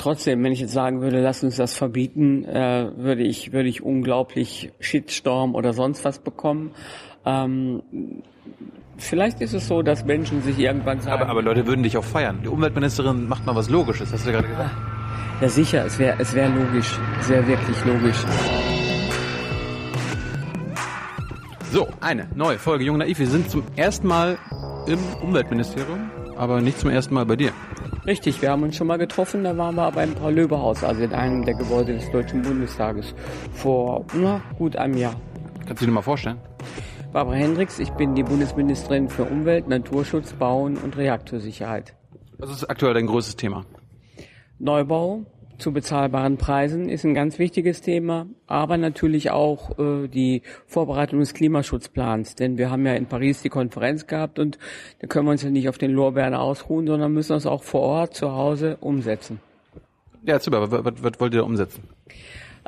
trotzdem, wenn ich jetzt sagen würde, lass uns das verbieten, äh, würde ich würde ich unglaublich Shitstorm oder sonst was bekommen. Ähm, vielleicht ist es so, dass Menschen sich irgendwann sagen. Aber, aber Leute würden dich auch feiern. Die Umweltministerin macht mal was Logisches, hast du ja gerade gesagt. Ja, sicher, es wäre es wäre logisch, es wäre wirklich logisch. So, eine neue Folge Jung Naiv. Wir sind zum ersten Mal im Umweltministerium, aber nicht zum ersten Mal bei dir. Richtig, wir haben uns schon mal getroffen, da waren wir aber im Paul-Löbe-Haus, also in einem der Gebäude des Deutschen Bundestages, vor na, gut einem Jahr. Kannst du dir mal vorstellen? Barbara Hendricks, ich bin die Bundesministerin für Umwelt, Naturschutz, Bauen und Reaktorsicherheit. Was ist aktuell dein größtes Thema? Neubau zu bezahlbaren Preisen ist ein ganz wichtiges Thema, aber natürlich auch äh, die Vorbereitung des Klimaschutzplans, denn wir haben ja in Paris die Konferenz gehabt und da können wir uns ja nicht auf den Lorbeeren ausruhen, sondern müssen das auch vor Ort zu Hause umsetzen. Ja, super. Was, was, wollt ihr umsetzen?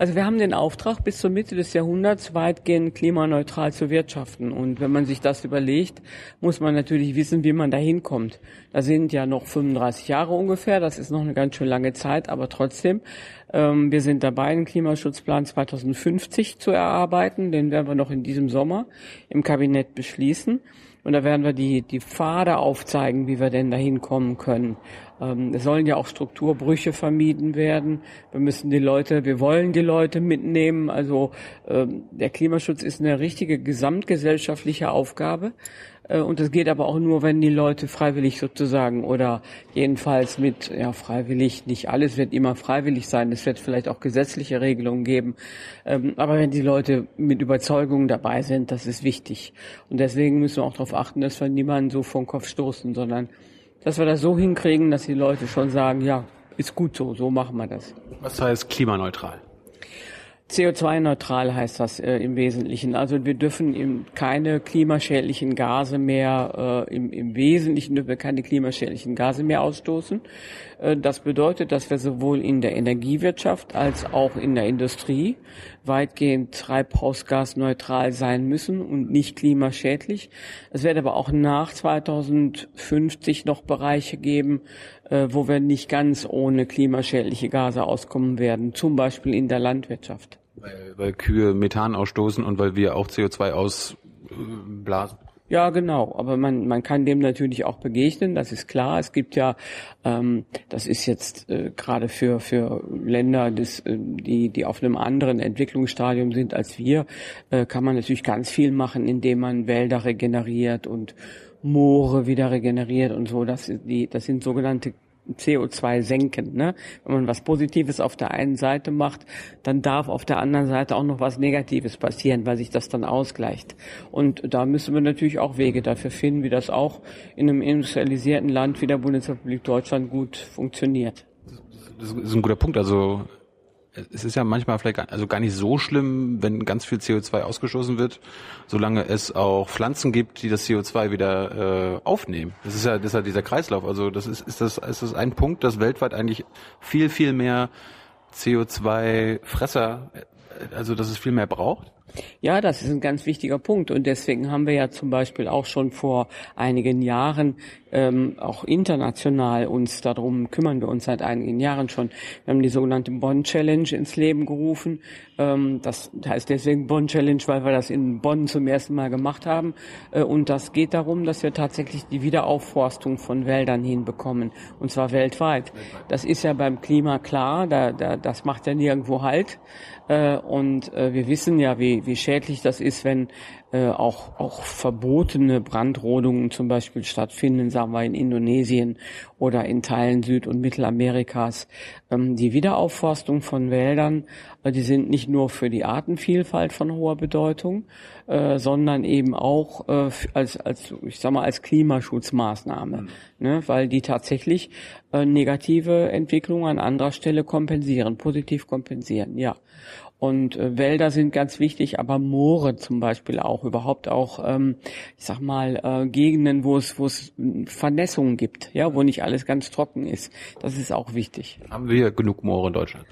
Also wir haben den Auftrag, bis zur Mitte des Jahrhunderts weitgehend klimaneutral zu wirtschaften. Und wenn man sich das überlegt, muss man natürlich wissen, wie man da hinkommt. Da sind ja noch 35 Jahre ungefähr, das ist noch eine ganz schön lange Zeit, aber trotzdem, ähm, wir sind dabei, den Klimaschutzplan 2050 zu erarbeiten. Den werden wir noch in diesem Sommer im Kabinett beschließen. Und da werden wir die, die Pfade aufzeigen, wie wir denn da hinkommen können. Ähm, es sollen ja auch Strukturbrüche vermieden werden. Wir müssen die Leute, wir wollen die Leute mitnehmen. Also ähm, der Klimaschutz ist eine richtige gesamtgesellschaftliche Aufgabe. Äh, und das geht aber auch nur, wenn die Leute freiwillig sozusagen oder jedenfalls mit, ja, freiwillig, nicht alles wird immer freiwillig sein. Es wird vielleicht auch gesetzliche Regelungen geben. Ähm, aber wenn die Leute mit Überzeugung dabei sind, das ist wichtig. Und deswegen müssen wir auch darauf achten, dass wir niemanden so vom Kopf stoßen, sondern dass wir das so hinkriegen, dass die Leute schon sagen, ja, ist gut so, so machen wir das. Was heißt klimaneutral? CO2-neutral heißt das äh, im Wesentlichen. Also wir dürfen eben keine klimaschädlichen Gase mehr, äh, im, im Wesentlichen dürfen wir keine klimaschädlichen Gase mehr ausstoßen. Äh, das bedeutet, dass wir sowohl in der Energiewirtschaft als auch in der Industrie weitgehend treibhausgasneutral sein müssen und nicht klimaschädlich. Es wird aber auch nach 2050 noch Bereiche geben, äh, wo wir nicht ganz ohne klimaschädliche Gase auskommen werden, zum Beispiel in der Landwirtschaft. Weil, weil Kühe Methan ausstoßen und weil wir auch CO2 ausblasen. Ja, genau. Aber man, man kann dem natürlich auch begegnen, das ist klar. Es gibt ja, ähm, das ist jetzt äh, gerade für, für Länder, des, äh, die, die auf einem anderen Entwicklungsstadium sind als wir, äh, kann man natürlich ganz viel machen, indem man Wälder regeneriert und Moore wieder regeneriert und so. Das, die, das sind sogenannte CO2 senken. Ne? Wenn man was Positives auf der einen Seite macht, dann darf auf der anderen Seite auch noch was Negatives passieren, weil sich das dann ausgleicht. Und da müssen wir natürlich auch Wege dafür finden, wie das auch in einem industrialisierten Land wie der Bundesrepublik Deutschland gut funktioniert. Das ist ein guter Punkt. Also es ist ja manchmal vielleicht gar, also gar nicht so schlimm, wenn ganz viel CO2 ausgestoßen wird, solange es auch Pflanzen gibt, die das CO2 wieder äh, aufnehmen. Das ist ja, das ist ja dieser Kreislauf. Also das ist, ist das, ist das ein Punkt, dass weltweit eigentlich viel, viel mehr CO2-Fresser, äh, also dass es viel mehr braucht? Ja, das ist ein ganz wichtiger Punkt und deswegen haben wir ja zum Beispiel auch schon vor einigen Jahren ähm, auch international uns darum kümmern wir uns seit einigen Jahren schon. Wir haben die sogenannte Bonn Challenge ins Leben gerufen. Ähm, das heißt deswegen Bonn Challenge, weil wir das in Bonn zum ersten Mal gemacht haben. Äh, und das geht darum, dass wir tatsächlich die Wiederaufforstung von Wäldern hinbekommen und zwar weltweit. Das ist ja beim Klima klar, da, da, das macht ja nirgendwo Halt. Äh, und äh, wir wissen ja, wie, wie schädlich das ist, wenn äh, auch, auch verbotene Brandrodungen zum Beispiel stattfinden, sagen wir in Indonesien oder in Teilen Süd- und Mittelamerikas. Ähm, die Wiederaufforstung von Wäldern, äh, die sind nicht nur für die Artenvielfalt von hoher Bedeutung, äh, sondern eben auch äh, als, als, ich sag mal, als Klimaschutzmaßnahme, mhm. ne, weil die tatsächlich äh, negative Entwicklungen an anderer Stelle kompensieren, positiv kompensieren, ja. Und äh, Wälder sind ganz wichtig, aber Moore zum Beispiel auch, überhaupt auch, ähm, ich sag mal, äh, Gegenden, wo es, wo es Vernässungen gibt, ja, wo nicht alles ganz trocken ist. Das ist auch wichtig. Haben wir genug Moore in Deutschland?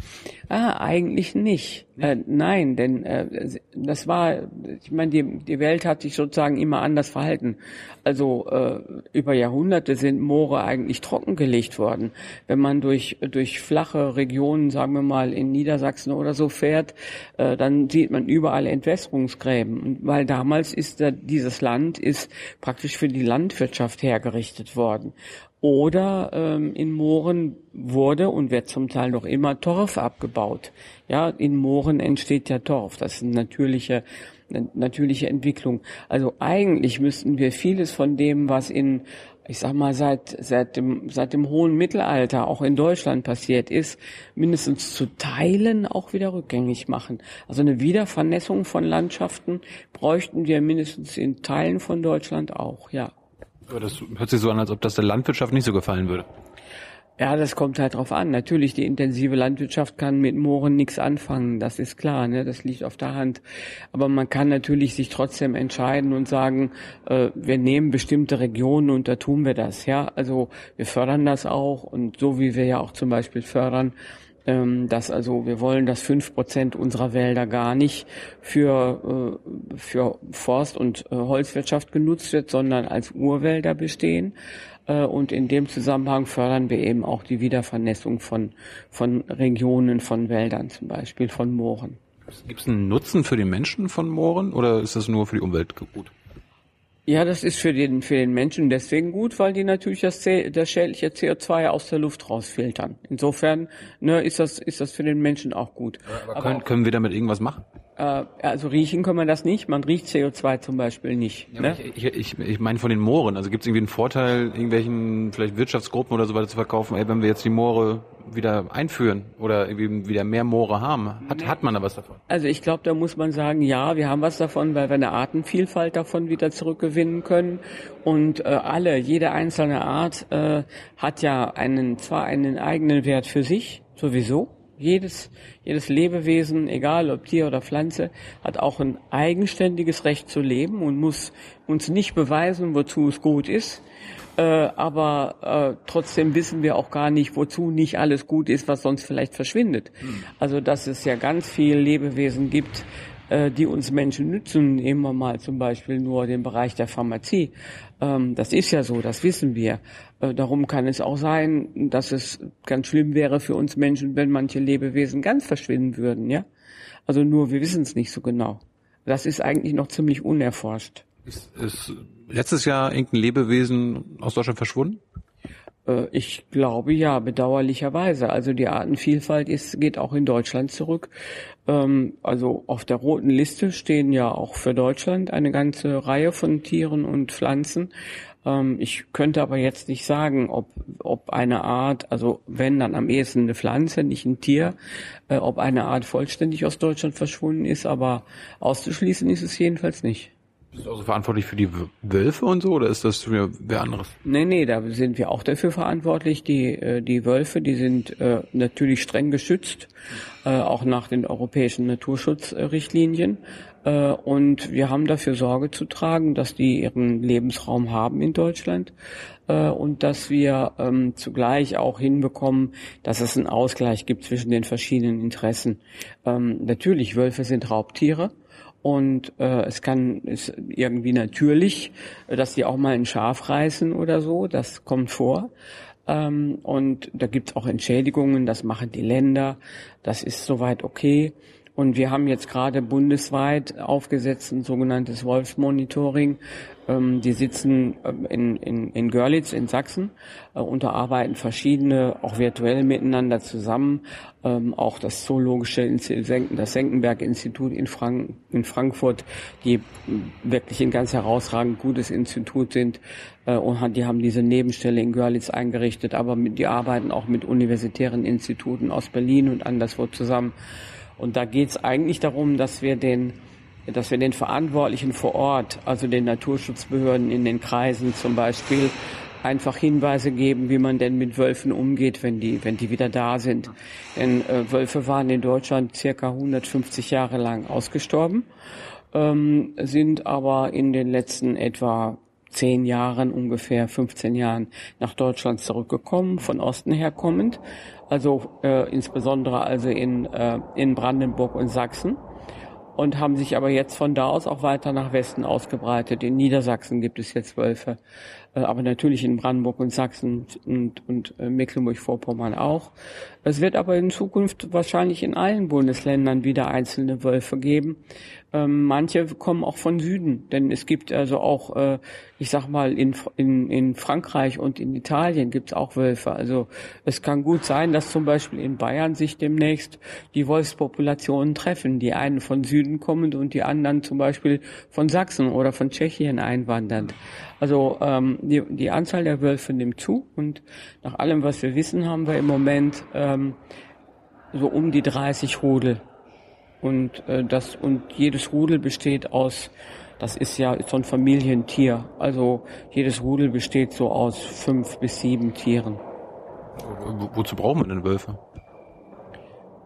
Ah, eigentlich nicht. Äh, nein, denn äh, das war, ich meine, die, die Welt hat sich sozusagen immer anders verhalten. Also äh, über Jahrhunderte sind Moore eigentlich trockengelegt worden. Wenn man durch durch flache Regionen, sagen wir mal in Niedersachsen oder so fährt, äh, dann sieht man überall Entwässerungsgräben, weil damals ist da, dieses Land ist praktisch für die Landwirtschaft hergerichtet worden. Oder ähm, in Mooren wurde und wird zum Teil noch immer Torf abgebaut. Ja, in Mooren entsteht ja Torf. Das ist eine natürliche, eine natürliche Entwicklung. Also eigentlich müssten wir vieles von dem, was in ich sag mal, seit, seit dem, seit dem hohen Mittelalter auch in Deutschland passiert ist, mindestens zu Teilen auch wieder rückgängig machen. Also eine Wiedervernässung von Landschaften bräuchten wir mindestens in Teilen von Deutschland auch, ja. Das hört sich so an, als ob das der Landwirtschaft nicht so gefallen würde. Ja, das kommt halt drauf an. Natürlich, die intensive Landwirtschaft kann mit Mooren nichts anfangen, das ist klar, ne? das liegt auf der Hand. Aber man kann natürlich sich trotzdem entscheiden und sagen, äh, wir nehmen bestimmte Regionen und da tun wir das. Ja, also wir fördern das auch und so wie wir ja auch zum Beispiel fördern, dass also wir wollen, dass fünf Prozent unserer Wälder gar nicht für äh, für Forst- und äh, Holzwirtschaft genutzt wird, sondern als Urwälder bestehen. Äh, und in dem Zusammenhang fördern wir eben auch die Wiedervernässung von von Regionen, von Wäldern zum Beispiel, von Mooren. Gibt es einen Nutzen für die Menschen von Mooren oder ist das nur für die Umwelt gut? Ja, das ist für den, für den Menschen deswegen gut, weil die natürlich das, das schädliche CO2 aus der Luft rausfiltern. Insofern ne, ist, das, ist das für den Menschen auch gut. Aber, Aber können, können wir damit irgendwas machen? Äh, also riechen kann man das nicht. Man riecht CO2 zum Beispiel nicht. Ja, ne? ich, ich, ich meine von den Mooren. Also gibt es irgendwie einen Vorteil, irgendwelchen vielleicht Wirtschaftsgruppen oder so weiter zu verkaufen, ey, wenn wir jetzt die Moore wieder einführen oder irgendwie wieder mehr Moore haben? Hat, hat man da was davon? Also ich glaube, da muss man sagen, ja, wir haben was davon, weil wir eine Artenvielfalt davon wieder zurückgewinnen können. Und äh, alle, jede einzelne Art äh, hat ja einen zwar einen eigenen Wert für sich, sowieso, jedes, jedes Lebewesen, egal ob Tier oder Pflanze, hat auch ein eigenständiges Recht zu leben und muss uns nicht beweisen, wozu es gut ist. Äh, aber äh, trotzdem wissen wir auch gar nicht, wozu nicht alles gut ist, was sonst vielleicht verschwindet. Hm. Also dass es ja ganz viel Lebewesen gibt, äh, die uns Menschen nützen. Nehmen wir mal zum Beispiel nur den Bereich der Pharmazie. Ähm, das ist ja so, das wissen wir. Äh, darum kann es auch sein, dass es ganz schlimm wäre für uns Menschen, wenn manche Lebewesen ganz verschwinden würden, ja. Also nur wir wissen es nicht so genau. Das ist eigentlich noch ziemlich unerforscht. Ist, ist letztes Jahr irgendein Lebewesen aus Deutschland verschwunden? Äh, ich glaube ja, bedauerlicherweise. Also die Artenvielfalt ist, geht auch in Deutschland zurück. Ähm, also auf der roten Liste stehen ja auch für Deutschland eine ganze Reihe von Tieren und Pflanzen. Ähm, ich könnte aber jetzt nicht sagen, ob, ob eine Art, also wenn dann am ehesten eine Pflanze, nicht ein Tier, äh, ob eine Art vollständig aus Deutschland verschwunden ist, aber auszuschließen ist es jedenfalls nicht. Bist du also verantwortlich für die Wölfe und so oder ist das für wer anderes? Nee, nee, da sind wir auch dafür verantwortlich. Die, äh, die Wölfe, die sind äh, natürlich streng geschützt, äh, auch nach den europäischen Naturschutzrichtlinien. Und wir haben dafür Sorge zu tragen, dass die ihren Lebensraum haben in Deutschland und dass wir ähm, zugleich auch hinbekommen, dass es einen Ausgleich gibt zwischen den verschiedenen Interessen. Ähm, natürlich, Wölfe sind Raubtiere und äh, es kann ist irgendwie natürlich, dass die auch mal ein Schaf reißen oder so. Das kommt vor. Ähm, und da gibt's auch Entschädigungen. Das machen die Länder. Das ist soweit okay. Und wir haben jetzt gerade bundesweit aufgesetzt ein sogenanntes Wolfsmonitoring. Ähm, die sitzen ähm, in, in, in Görlitz in Sachsen äh, und da arbeiten verschiedene auch virtuell miteinander zusammen. Ähm, auch das Zoologische Institut, das Senckenberg-Institut in, Frank in Frankfurt, die wirklich ein ganz herausragend gutes Institut sind äh, und die haben diese Nebenstelle in Görlitz eingerichtet, aber die arbeiten auch mit universitären Instituten aus Berlin und anderswo zusammen. Und da geht es eigentlich darum, dass wir den dass wir den Verantwortlichen vor Ort, also den Naturschutzbehörden in den Kreisen zum Beispiel, einfach Hinweise geben, wie man denn mit Wölfen umgeht, wenn die, wenn die wieder da sind. Denn äh, Wölfe waren in Deutschland circa 150 Jahre lang ausgestorben, ähm, sind aber in den letzten etwa zehn Jahren, ungefähr 15 Jahren nach Deutschland zurückgekommen, von Osten her kommend, also äh, insbesondere also in, äh, in Brandenburg und Sachsen und haben sich aber jetzt von da aus auch weiter nach Westen ausgebreitet. In Niedersachsen gibt es jetzt Wölfe, äh, aber natürlich in Brandenburg und Sachsen und, und äh, Mecklenburg-Vorpommern auch. Es wird aber in Zukunft wahrscheinlich in allen Bundesländern wieder einzelne Wölfe geben. Ähm, manche kommen auch von Süden, denn es gibt also auch, äh, ich sag mal, in, in, in Frankreich und in Italien gibt es auch Wölfe. Also es kann gut sein, dass zum Beispiel in Bayern sich demnächst die Wolfspopulationen treffen. Die einen von Süden kommend und die anderen zum Beispiel von Sachsen oder von Tschechien einwandernd. Also ähm, die, die Anzahl der Wölfe nimmt zu und nach allem, was wir wissen, haben wir im Moment ähm, so um die 30 Rudel. Und äh, das und jedes Rudel besteht aus, das ist ja so ein Familientier. Also jedes Rudel besteht so aus fünf bis sieben Tieren. Wo, wozu braucht man denn Wölfe?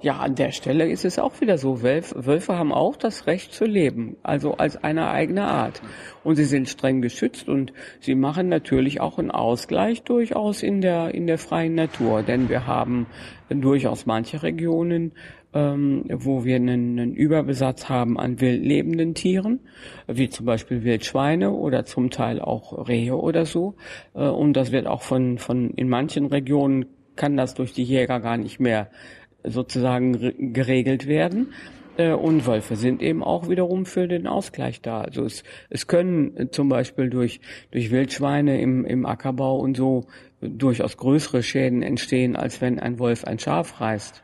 Ja, an der Stelle ist es auch wieder so. Wölfe, Wölfe haben auch das Recht zu leben, also als eine eigene Art. Und sie sind streng geschützt und sie machen natürlich auch einen Ausgleich durchaus in der, in der freien Natur. Denn wir haben durchaus manche Regionen, ähm, wo wir einen, einen Überbesatz haben an wild lebenden Tieren, wie zum Beispiel Wildschweine oder zum Teil auch Rehe oder so. Äh, und das wird auch von, von in manchen Regionen kann das durch die Jäger gar nicht mehr sozusagen geregelt werden. Äh, und Wölfe sind eben auch wiederum für den Ausgleich da. Also es, es können zum Beispiel durch, durch Wildschweine im, im Ackerbau und so durchaus größere Schäden entstehen, als wenn ein Wolf ein Schaf reißt.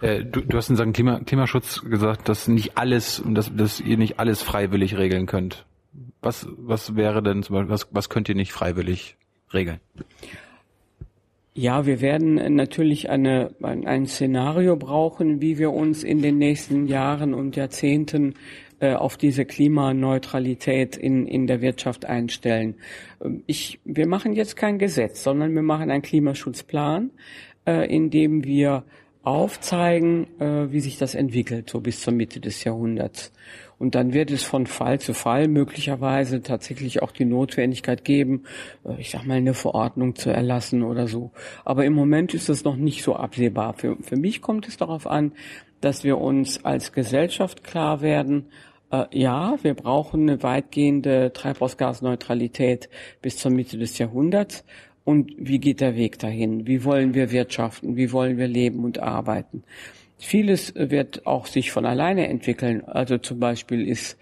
Äh, du, du hast in Sachen Klima, Klimaschutz gesagt, dass nicht alles dass, dass ihr nicht alles freiwillig regeln könnt. Was, was wäre denn zum Beispiel, was, was könnt ihr nicht freiwillig regeln? Ja, wir werden natürlich eine, ein, Szenario brauchen, wie wir uns in den nächsten Jahren und Jahrzehnten äh, auf diese Klimaneutralität in, in der Wirtschaft einstellen. Ich, wir machen jetzt kein Gesetz, sondern wir machen einen Klimaschutzplan, äh, in dem wir aufzeigen, äh, wie sich das entwickelt, so bis zur Mitte des Jahrhunderts. Und dann wird es von Fall zu Fall möglicherweise tatsächlich auch die Notwendigkeit geben, äh, ich sag mal, eine Verordnung zu erlassen oder so. Aber im Moment ist das noch nicht so absehbar. Für, für mich kommt es darauf an, dass wir uns als Gesellschaft klar werden, äh, ja, wir brauchen eine weitgehende Treibhausgasneutralität bis zur Mitte des Jahrhunderts. Und wie geht der Weg dahin? Wie wollen wir wirtschaften? Wie wollen wir leben und arbeiten? Vieles wird auch sich von alleine entwickeln. Also zum Beispiel ist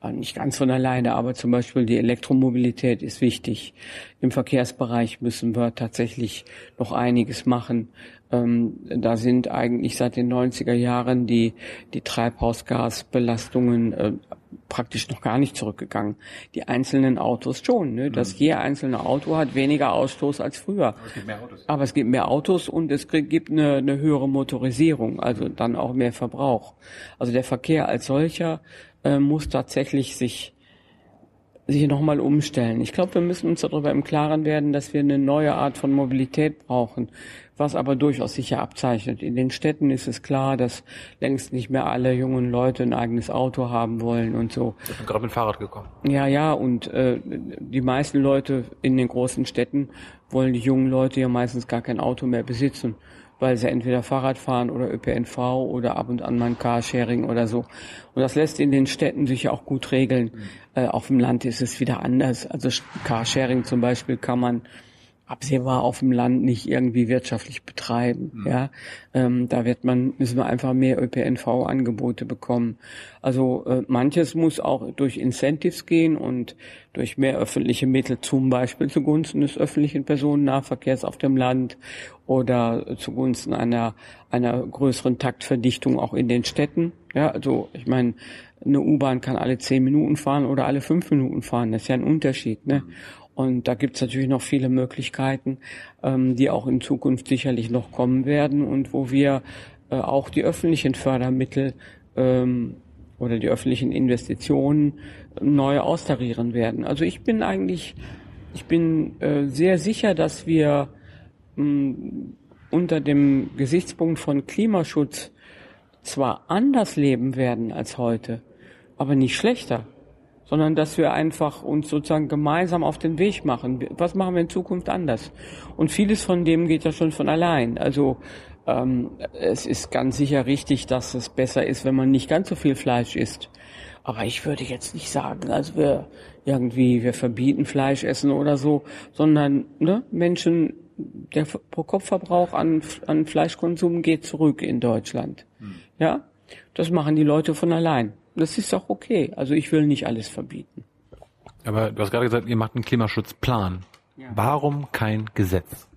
äh, nicht ganz von alleine, aber zum Beispiel die Elektromobilität ist wichtig. Im Verkehrsbereich müssen wir tatsächlich noch einiges machen. Ähm, da sind eigentlich seit den 90er Jahren die, die Treibhausgasbelastungen äh, praktisch noch gar nicht zurückgegangen. Die einzelnen Autos schon. Ne? Das mhm. je einzelne Auto hat weniger Ausstoß als früher. Aber es gibt mehr Autos. Aber es gibt mehr Autos und es gibt eine, eine höhere Motorisierung, also dann auch mehr Verbrauch. Also der Verkehr als solcher äh, muss tatsächlich sich sich nochmal umstellen. Ich glaube, wir müssen uns darüber im Klaren werden, dass wir eine neue Art von Mobilität brauchen, was aber durchaus sicher abzeichnet. In den Städten ist es klar, dass längst nicht mehr alle jungen Leute ein eigenes Auto haben wollen und so. Ich bin gerade mit dem Fahrrad gekommen. Ja, ja, und äh, die meisten Leute in den großen Städten wollen die jungen Leute ja meistens gar kein Auto mehr besitzen weil sie entweder Fahrrad fahren oder ÖPNV oder ab und an mal ein Carsharing oder so. Und das lässt in den Städten sich ja auch gut regeln. Mhm. Äh, auf dem Land ist es wieder anders. Also Carsharing zum Beispiel kann man absehbar auf dem Land nicht irgendwie wirtschaftlich betreiben. Mhm. Ja, ähm, da wird man müssen wir einfach mehr ÖPNV-Angebote bekommen. Also äh, manches muss auch durch Incentives gehen und durch mehr öffentliche Mittel, zum Beispiel zugunsten des öffentlichen Personennahverkehrs auf dem Land oder zugunsten einer einer größeren Taktverdichtung auch in den Städten. Ja, also ich meine, eine U-Bahn kann alle zehn Minuten fahren oder alle fünf Minuten fahren. Das ist ja ein Unterschied. Ne? Und da gibt es natürlich noch viele Möglichkeiten, ähm, die auch in Zukunft sicherlich noch kommen werden und wo wir äh, auch die öffentlichen Fördermittel ähm, oder die öffentlichen Investitionen neu austarieren werden. Also ich bin eigentlich, ich bin äh, sehr sicher, dass wir mh, mm, unter dem Gesichtspunkt von Klimaschutz zwar anders leben werden als heute, aber nicht schlechter sondern dass wir einfach uns sozusagen gemeinsam auf den Weg machen. Was machen wir in Zukunft anders? Und vieles von dem geht ja schon von allein. Also ähm, es ist ganz sicher richtig, dass es besser ist, wenn man nicht ganz so viel Fleisch isst. Aber ich würde jetzt nicht sagen, also wir irgendwie, wir verbieten Fleisch essen oder so, sondern ne, Menschen, der Pro-Kopf-Verbrauch an, an Fleischkonsum geht zurück in Deutschland. Hm. Ja, das machen die Leute von allein. Das ist auch okay. Also ich will nicht alles verbieten. Aber du hast gerade gesagt, ihr macht einen Klimaschutzplan. Ja. Warum kein Gesetz?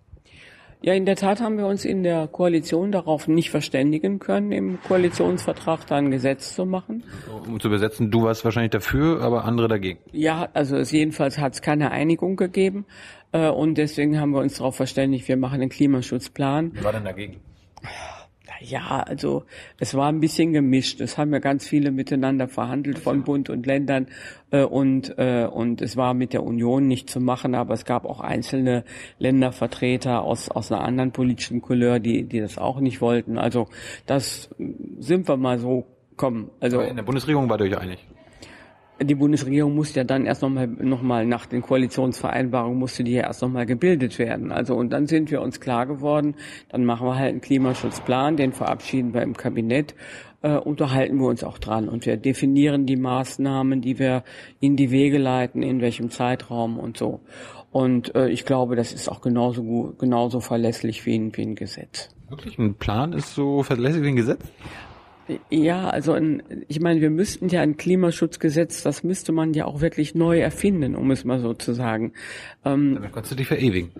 Ja, in der Tat haben wir uns in der Koalition darauf nicht verständigen können, im Koalitionsvertrag da ein Gesetz zu machen. Um zu übersetzen, du warst wahrscheinlich dafür, aber andere dagegen. Ja, also es jedenfalls hat es keine Einigung gegeben äh, und deswegen haben wir uns darauf verständigt, wir machen einen Klimaschutzplan. Wer war denn dagegen? Ja, also es war ein bisschen gemischt. Es haben ja ganz viele miteinander verhandelt von Bund und Ländern äh, und äh, und es war mit der Union nicht zu machen, aber es gab auch einzelne Ländervertreter aus aus einer anderen politischen Couleur, die die das auch nicht wollten. Also das sind wir mal so kommen. Also in der Bundesregierung war euch einig die Bundesregierung musste ja dann erst nochmal noch mal nach den Koalitionsvereinbarungen musste die ja erst nochmal gebildet werden. Also und dann sind wir uns klar geworden, dann machen wir halt einen Klimaschutzplan, den verabschieden wir im Kabinett, äh, unterhalten wir uns auch dran und wir definieren die Maßnahmen, die wir in die Wege leiten, in welchem Zeitraum und so. Und äh, ich glaube, das ist auch genauso gut, genauso verlässlich wie ein, wie ein Gesetz. Wirklich? Ein Plan ist so verlässlich wie ein Gesetz? Ja, also ein, ich meine, wir müssten ja ein Klimaschutzgesetz, das müsste man ja auch wirklich neu erfinden, um es mal so zu sagen. Ähm, Damit kannst du dich verewigen.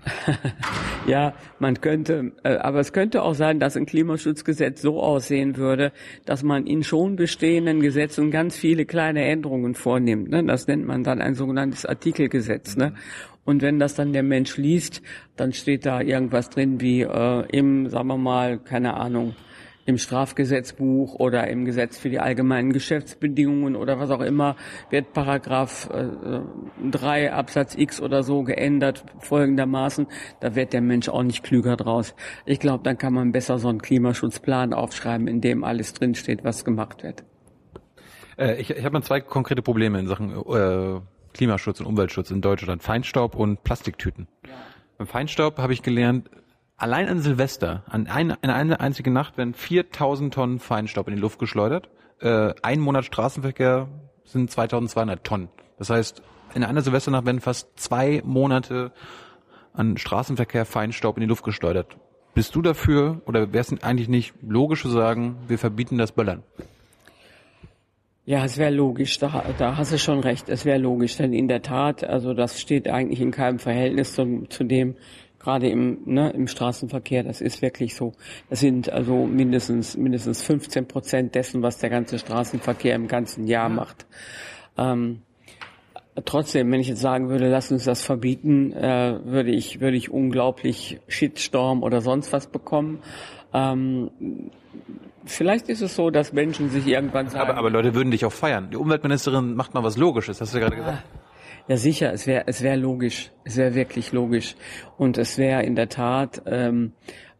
ja, man könnte, äh, aber es könnte auch sein, dass ein Klimaschutzgesetz so aussehen würde, dass man in schon bestehenden Gesetzen ganz viele kleine Änderungen vornimmt. Ne? Das nennt man dann ein sogenanntes Artikelgesetz. Ne? Und wenn das dann der Mensch liest, dann steht da irgendwas drin wie äh, im, sagen wir mal, keine Ahnung, im Strafgesetzbuch oder im Gesetz für die allgemeinen Geschäftsbedingungen oder was auch immer wird Paragraph äh, 3 Absatz X oder so geändert folgendermaßen, da wird der Mensch auch nicht klüger draus. Ich glaube, dann kann man besser so einen Klimaschutzplan aufschreiben, in dem alles drinsteht, was gemacht wird. Äh, ich ich habe mal zwei konkrete Probleme in Sachen äh, Klimaschutz und Umweltschutz in Deutschland. Feinstaub und Plastiktüten. Ja. Beim Feinstaub habe ich gelernt, Allein an Silvester, an eine, eine einzige Nacht werden 4000 Tonnen Feinstaub in die Luft geschleudert. Äh, ein Monat Straßenverkehr sind 2200 Tonnen. Das heißt, in einer Silvesternacht werden fast zwei Monate an Straßenverkehr Feinstaub in die Luft geschleudert. Bist du dafür oder wäre es eigentlich nicht logisch zu sagen, wir verbieten das Böllern? Ja, es wäre logisch, da, da hast du schon recht, es wäre logisch, denn in der Tat, also das steht eigentlich in keinem Verhältnis zu, zu dem, gerade im, ne, im Straßenverkehr, das ist wirklich so. Das sind also mindestens, mindestens 15 Prozent dessen, was der ganze Straßenverkehr im ganzen Jahr macht. Ähm, trotzdem, wenn ich jetzt sagen würde, lass uns das verbieten, äh, würde ich, würde ich unglaublich Shitstorm oder sonst was bekommen. Ähm, Vielleicht ist es so, dass Menschen sich irgendwann sagen. Aber, aber Leute würden dich auch feiern. Die Umweltministerin macht mal was Logisches, hast du ja gerade gesagt. Ja, sicher, es wäre es wäre logisch, es wäre wirklich logisch und es wäre in der Tat ähm,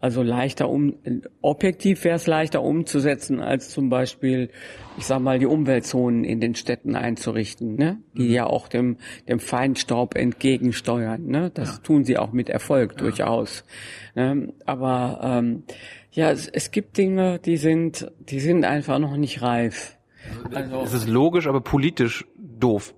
also leichter um objektiv wäre es leichter umzusetzen als zum Beispiel, ich sag mal, die Umweltzonen in den Städten einzurichten, ne? die mhm. ja auch dem dem Feinstaub entgegensteuern. Ne? Das ja. tun sie auch mit Erfolg ja. durchaus. Ne? Aber ähm, ja, es, es gibt Dinge, die sind die sind einfach noch nicht reif. Also, es ist logisch, aber politisch doof.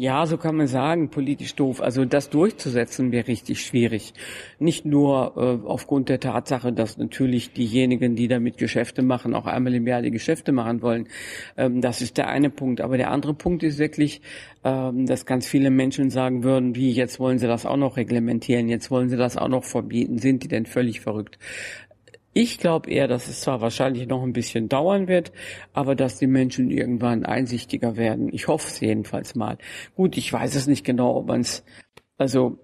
Ja, so kann man sagen, politisch doof. Also das durchzusetzen wäre richtig schwierig. Nicht nur äh, aufgrund der Tatsache, dass natürlich diejenigen, die damit Geschäfte machen, auch einmal im Jahr die Geschäfte machen wollen. Ähm, das ist der eine Punkt. Aber der andere Punkt ist wirklich, ähm, dass ganz viele Menschen sagen würden, wie jetzt wollen sie das auch noch reglementieren, jetzt wollen sie das auch noch verbieten. Sind die denn völlig verrückt? Ich glaube eher, dass es zwar wahrscheinlich noch ein bisschen dauern wird, aber dass die Menschen irgendwann einsichtiger werden. Ich hoffe es jedenfalls mal. Gut, ich weiß es nicht genau, ob man es, also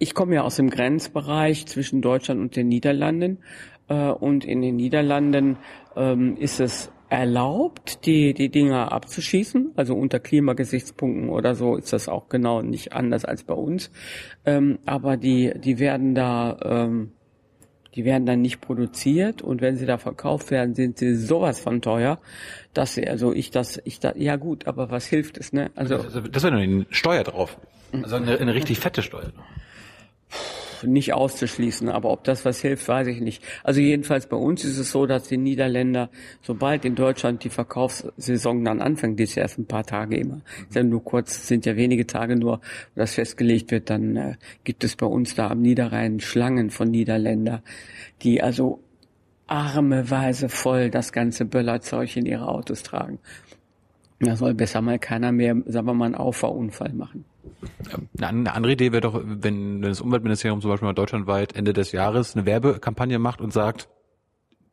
ich komme ja aus dem Grenzbereich zwischen Deutschland und den Niederlanden äh, und in den Niederlanden ähm, ist es erlaubt, die, die Dinger abzuschießen. Also unter Klimagesichtspunkten oder so ist das auch genau nicht anders als bei uns. Ähm, aber die, die werden da ähm, Die werden dann nicht produziert und wenn sie da verkauft werden, sind sie sowas von teuer, dass sie, also ich das, ich da, ja gut, aber was hilft es, ne? Also, also das wäre eine Steuer drauf. Also eine, eine richtig fette Steuer nicht auszuschließen. Aber ob das was hilft, weiß ich nicht. Also jedenfalls bei uns ist es so, dass die Niederländer, sobald in Deutschland die Verkaufssaison dann anfängt, die ist ja erst ein paar Tage immer, ist ja nur kurz, sind ja wenige Tage nur, wo das festgelegt wird, dann äh, gibt es bei uns da am Niederrhein Schlangen von Niederländer, die also armeweise voll das ganze Böllerzeug in ihre Autos tragen. Da soll besser mal keiner mehr, sagen wir mal, einen Auffahrunfall machen. Eine andere Idee wäre doch, wenn das Umweltministerium zum Beispiel mal deutschlandweit Ende des Jahres eine Werbekampagne macht und sagt,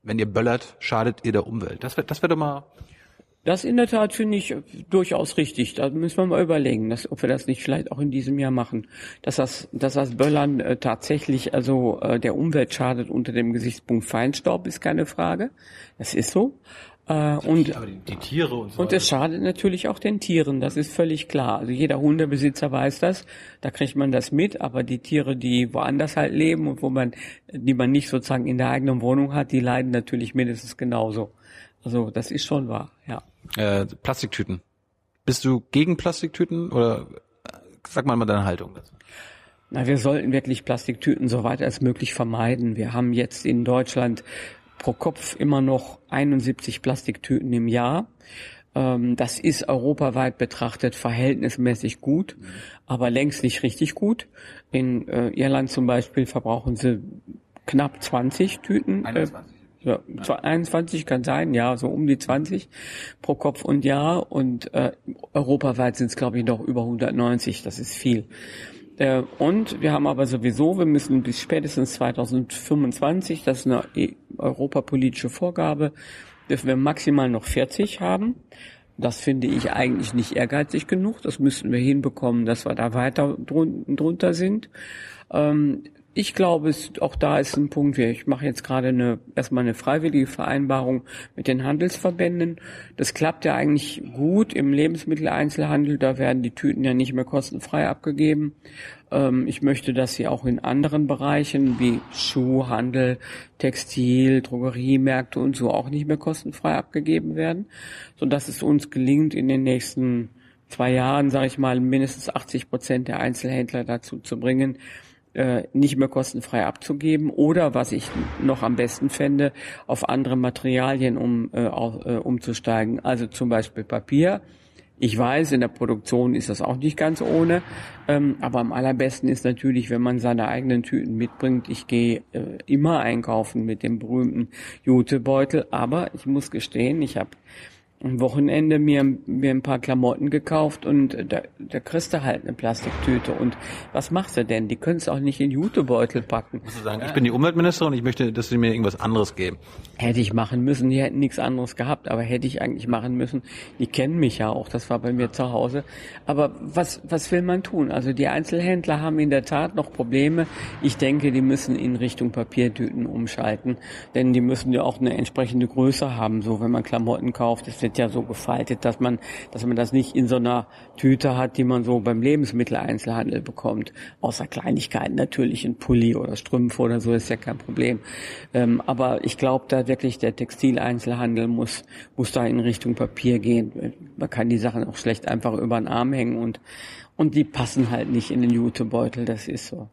wenn ihr böllert, schadet ihr der Umwelt. Das wäre das wär doch mal das in der Tat finde ich durchaus richtig. Da müssen wir mal überlegen, dass, ob wir das nicht vielleicht auch in diesem Jahr machen. Dass das, dass das Böllern äh, tatsächlich also äh, der Umwelt schadet unter dem Gesichtspunkt Feinstaub ist keine Frage. Das ist so. Äh, und, die, die, Tiere und so Und es schadet natürlich auch den Tieren, das ist völlig klar. Also jeder Hundebesitzer weiß das, da kriegt man das mit, aber die Tiere, die woanders halt leben und wo man, die man nicht sozusagen in der eigenen Wohnung hat, die leiden natürlich mindestens genauso. Also das ist schon wahr, ja. Äh, Plastiktüten. Bist du gegen Plastiktüten oder sag mal mal deine Haltung dazu? Na, wir sollten wirklich Plastiktüten so weit als möglich vermeiden. Wir haben jetzt in Deutschland pro Kopf immer noch 71 Plastiktüten im Jahr. Ähm, das ist europaweit betrachtet verhältnismäßig gut, aber längst nicht richtig gut. In äh, Irland zum Beispiel verbrauchen sie knapp 20 Tüten. 21. Äh, ja, 21 kann sein, ja, so um die 20 pro Kopf und Jahr. Und äh, europaweit sind es, glaube ich, noch über 190. Das ist viel. Äh, und wir haben aber sowieso, wir müssen bis spätestens 2025, das ist eine e- europapolitische Vorgabe, dürfen wir maximal noch 40 haben. Das finde ich eigentlich nicht ehrgeizig genug. Das müssten wir hinbekommen, dass wir da weiter drunter sind. Ähm, ich glaube, es, auch da ist ein Punkt, ich mache jetzt gerade eine, erstmal eine freiwillige Vereinbarung mit den Handelsverbänden. Das klappt ja eigentlich gut im Lebensmitteleinzelhandel. Da werden die Tüten ja nicht mehr kostenfrei abgegeben. Ähm, ich möchte, dass sie auch in anderen Bereichen wie Schuhhandel, Textil, Drogeriemärkte und so auch nicht mehr kostenfrei abgegeben werden, sodass es uns gelingt, in den nächsten zwei Jahren, sage ich mal, mindestens 80 Prozent der Einzelhändler dazu zu bringen, äh, nicht mehr kostenfrei abzugeben oder was ich noch am besten fände, auf andere Materialien um, äh, äh, umzusteigen. Also zum Beispiel Papier. Ich weiß, in der Produktion ist das auch nicht ganz ohne, ähm, aber am allerbesten ist natürlich, wenn man seine eigenen Tüten mitbringt. Ich gehe äh, immer einkaufen mit dem berühmten Jutebeutel, aber ich muss gestehen, ich habe am Wochenende mir, mir ein paar Klamotten gekauft und da, da kriegst du halt eine Plastiktüte. Und was machst du denn? Die können es auch nicht in Jutebeutel packen. Du sagen, ich bin die Umweltministerin und ich möchte, dass sie mir irgendwas anderes geben. Hätte ich machen müssen, die hätten nichts anderes gehabt, aber hätte ich eigentlich machen müssen. Die kennen mich ja auch, das war bei mir zu Hause. Aber was, was will man tun? Also die Einzelhändler haben in der Tat noch Probleme. Ich denke, die müssen in Richtung Papiertüten umschalten, denn die müssen ja auch eine entsprechende Größe haben. So, wenn man Klamotten kauft, ist wird ja so gefaltet, dass man, dass man das nicht in so einer Tüte hat, die man so beim Lebensmitteleinzelhandel bekommt. Außer Kleinigkeiten natürlich, ein Pulli oder Strümpfe oder so ist ja kein Problem. Ähm, aber ich glaube, da wirklich der Textileinzelhandel muss, muss da in Richtung Papier gehen. Man kann die Sachen auch schlecht einfach über den Arm hängen und, und die passen halt nicht in den Jutebeutel, das ist so.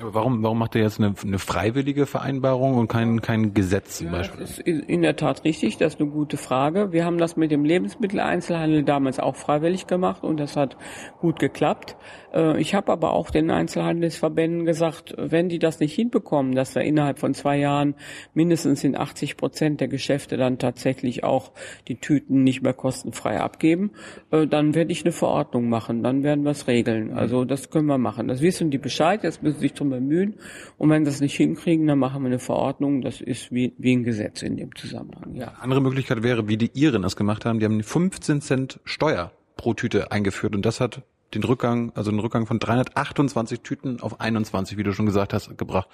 Aber warum, warum macht er jetzt eine, eine freiwillige Vereinbarung und kein, kein Gesetz zum Beispiel? Das ist in der Tat richtig, das ist eine gute Frage. Wir haben das mit dem Lebensmitteleinzelhandel damals auch freiwillig gemacht und das hat gut geklappt. Äh, ich habe aber auch den Einzelhandelsverbänden gesagt, wenn die das nicht hinbekommen, dass wir innerhalb von zwei Jahren mindestens in 80 Prozent der Geschäfte dann tatsächlich auch die Tüten nicht mehr kostenfrei abgeben, äh, dann werde ich eine Verordnung machen, dann werden wir es regeln. Also das können wir machen. Das wissen die Bescheid, jetzt müssen sie sich drum bemühen. Und wenn sie das nicht hinkriegen, dann machen wir eine Verordnung. Das ist wie, wie ein Gesetz in dem Zusammenhang. Ja. Andere Möglichkeit wäre, wie die Iren das gemacht haben. Die haben 15 Cent Steuer pro Tüte eingeführt und das hat den Rückgang, also den Rückgang von 328 Tüten auf 21, wie du schon gesagt hast, gebracht.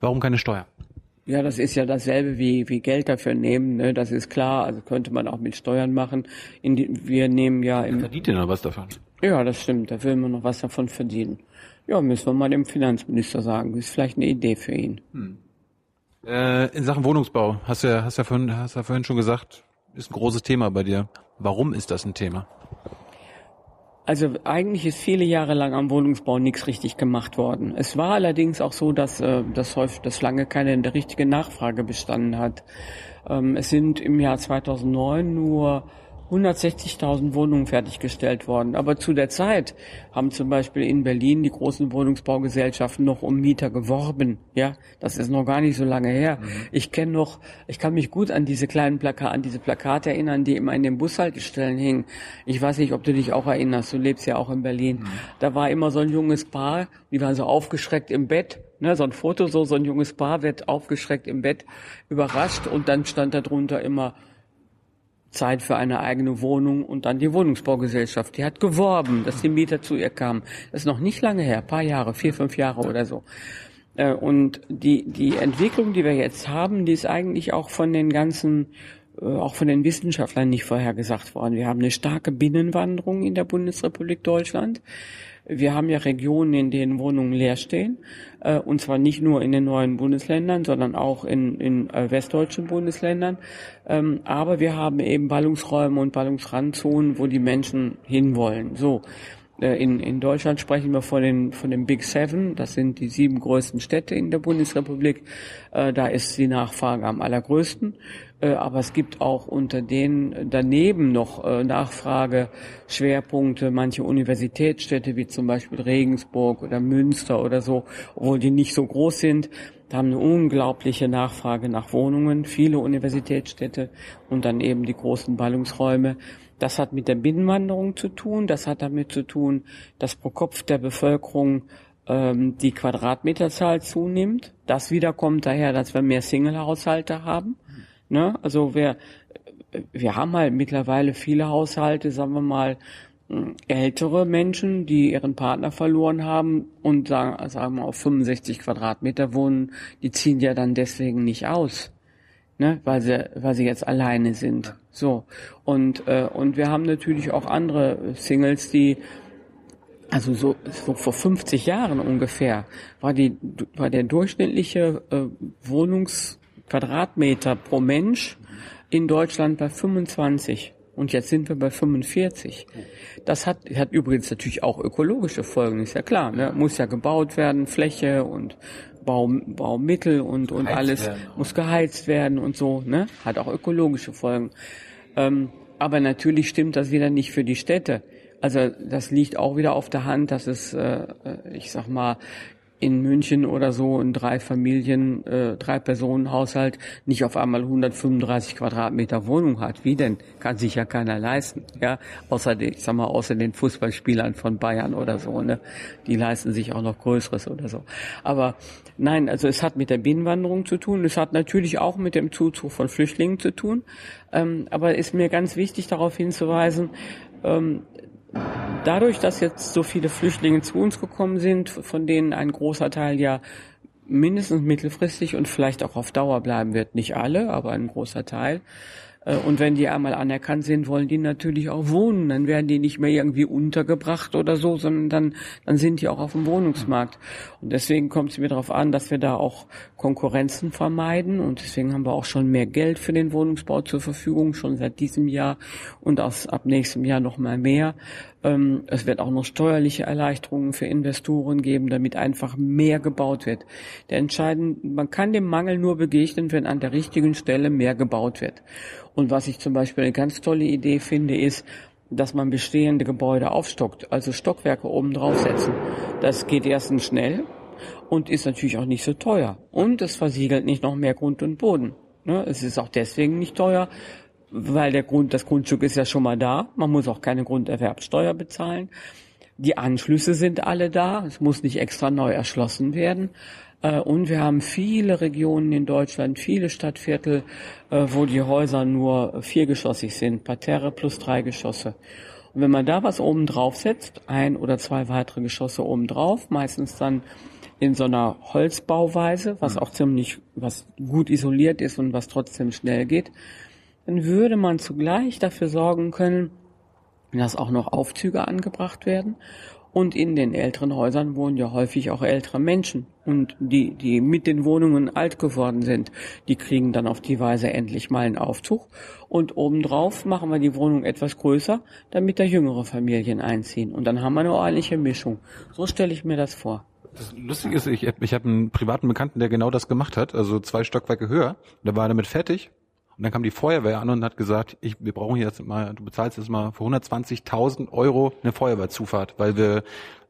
Warum keine Steuer? Ja, das ist ja dasselbe wie, wie Geld dafür nehmen, ne? das ist klar. Also könnte man auch mit Steuern machen. Die, wir nehmen ja im. Verdient ihr noch was davon? Ja, das stimmt. Da will man noch was davon verdienen. Ja, müssen wir mal dem Finanzminister sagen. Das ist vielleicht eine Idee für ihn. Hm. Äh, in Sachen Wohnungsbau, hast du ja, hast ja vorhin, hast ja vorhin schon gesagt, ist ein großes Thema bei dir. Warum ist das ein Thema? Also eigentlich ist viele Jahre lang am Wohnungsbau nichts richtig gemacht worden. Es war allerdings auch so, dass äh, das häufig, dass lange keine richtige Nachfrage bestanden hat. Ähm, es sind im Jahr 2009 nur 160.000 Wohnungen fertiggestellt worden. Aber zu der Zeit haben zum Beispiel in Berlin die großen Wohnungsbaugesellschaften noch um Mieter geworben. Ja, das ist noch gar nicht so lange her. Mhm. Ich kenne noch, ich kann mich gut an diese kleinen Plakate, an diese Plakate erinnern, die immer in den Bushaltestellen hingen. Ich weiß nicht, ob du dich auch erinnerst. Du lebst ja auch in Berlin. Mhm. Da war immer so ein junges Paar, die waren so aufgeschreckt im Bett Ne, so ein Foto, so, so ein junges Paar wird aufgeschreckt im Bett überrascht und dann stand da drunter immer Zeit für eine eigene Wohnung und dann die Wohnungsbaugesellschaft. Die hat geworben, dass die Mieter zu ihr kamen. Das ist noch nicht lange her, paar Jahre, vier, fünf Jahre oder so. Äh, und die, die Entwicklung, die wir jetzt haben, die ist eigentlich auch von den ganzen, äh, auch von den Wissenschaftlern nicht vorhergesagt worden. Wir haben eine starke Binnenwanderung in der Bundesrepublik Deutschland. Wir haben ja Regionen, in denen Wohnungen leer stehen, äh, und zwar nicht nur in den neuen Bundesländern, sondern auch in, in äh, westdeutschen Bundesländern. Ähm, aber wir haben eben Ballungsräume und Ballungsrandzonen, wo die Menschen hinwollen. So. Äh, in, in Deutschland sprechen wir von den, von den Big Seven. Das sind die sieben größten Städte in der Bundesrepublik. Äh, da ist die Nachfrage am allergrößten. Äh, aber es gibt auch unter denen daneben noch äh, Nachfrageschwerpunkte, manche Universitätsstädte wie zum Beispiel Regensburg oder Münster oder so, obwohl die nicht so groß sind. Da haben eine unglaubliche Nachfrage nach Wohnungen, viele Universitätsstädte und dann eben die großen Ballungsräume. Das hat mit der Binnenwanderung zu tun, das hat damit zu tun, dass pro Kopf der Bevölkerung ähm, die Quadratmeterzahl zunimmt. Das wieder kommt daher, dass wir mehr Single-Haushalte haben. Ne? Also wir, wir haben halt mittlerweile viele Haushalte, sagen wir mal, ältere Menschen, die ihren Partner verloren haben und sagen, sagen wir auf 65 Quadratmeter wohnen, die ziehen ja dann deswegen nicht aus, ne, weil sie, weil sie jetzt alleine sind. So und äh, und wir haben natürlich auch andere Singles, die also so, so vor 50 Jahren ungefähr war die war der durchschnittliche äh, Wohnungs Quadratmeter pro Mensch in Deutschland bei 25. Und jetzt sind wir bei 45. Das hat, hat übrigens natürlich auch ökologische Folgen, ist ja klar. Ne? Muss ja gebaut werden, Fläche und Bau, Baumittel und, und alles werden. muss geheizt werden und so. Ne? Hat auch ökologische Folgen. Ähm, aber natürlich stimmt das wieder nicht für die Städte. Also das liegt auch wieder auf der Hand, dass es, äh, äh ich sag mal, in München oder so ein drei Familien, äh, drei Personen Haushalt nicht auf einmal 135 Quadratmeter Wohnung hat. Wie denn? Kann sich ja keiner leisten. Ja, außer den, ich sag mal, außer den Fußballspielern von Bayern oder so, ne? Die leisten sich auch noch Größeres oder so. Aber nein, also es hat mit der Binnenwanderung zu tun. Es hat natürlich auch mit dem Zuzug von Flüchtlingen zu tun. Ähm, aber ist mir ganz wichtig darauf hinzuweisen, ähm, Dadurch, dass jetzt so viele Flüchtlinge zu uns gekommen sind, von denen ein großer Teil ja mindestens mittelfristig und vielleicht auch auf Dauer bleiben wird, nicht alle, aber ein großer Teil, und wenn die einmal anerkannt sind, wollen die natürlich auch wohnen. Dann werden die nicht mehr irgendwie untergebracht oder so, sondern dann, dann sind die auch auf dem Wohnungsmarkt. Und deswegen kommt es mir darauf an, dass wir da auch Konkurrenzen vermeiden. Und deswegen haben wir auch schon mehr Geld für den Wohnungsbau zur Verfügung, schon seit diesem Jahr und aus, ab nächstem Jahr noch mal mehr. Ähm, es wird auch noch steuerliche Erleichterungen für Investoren geben, damit einfach mehr gebaut wird. Der entscheidende, man kann dem Mangel nur begegnen, wenn an der richtigen Stelle mehr gebaut wird. Und was ich zum Beispiel eine ganz tolle Idee finde, ist, dass man bestehende Gebäude aufstockt, also Stockwerke oben draufsetzen. Das geht erstens schnell und ist natürlich auch nicht so teuer. Und es versiegelt nicht noch mehr Grund und Boden. Ne? Es ist auch deswegen nicht teuer, weil der Grund, das Grundstück ist ja schon mal da. Man muss auch keine Grunderwerbsteuer bezahlen. Die Anschlüsse sind alle da. Es muss nicht extra neu erschlossen werden. Äh, und wir haben viele Regionen in Deutschland, viele Stadtviertel, äh, wo die Häuser nur viergeschossig sind, Parterre plus drei Geschosse. Und wenn man da was oben drauf setzt, ein oder zwei weitere Geschosse oben drauf, meistens dann in so einer Holzbauweise, was mhm. auch ziemlich, was gut isoliert ist und was trotzdem schnell geht, dann würde man zugleich dafür sorgen können, dass auch noch Aufzüge angebracht werden Und in den älteren Häusern wohnen ja häufig auch ältere Menschen. Und die, die mit den Wohnungen alt geworden sind, die kriegen dann auf die Weise endlich mal einen Aufzug. Und obendrauf machen wir die Wohnung etwas größer, damit da jüngere Familien einziehen. Und dann haben wir eine ordentliche Mischung. So stelle ich mir das vor. Das Lustige ist, ich, ich habe einen privaten Bekannten, der genau das gemacht hat, also zwei Stockwerke höher. Da war er damit fertig. Und dann kam die Feuerwehr an und hat gesagt, ich, wir brauchen jetzt mal, du bezahlst jetzt mal für 120.000 Euro eine Feuerwehrzufahrt, weil wir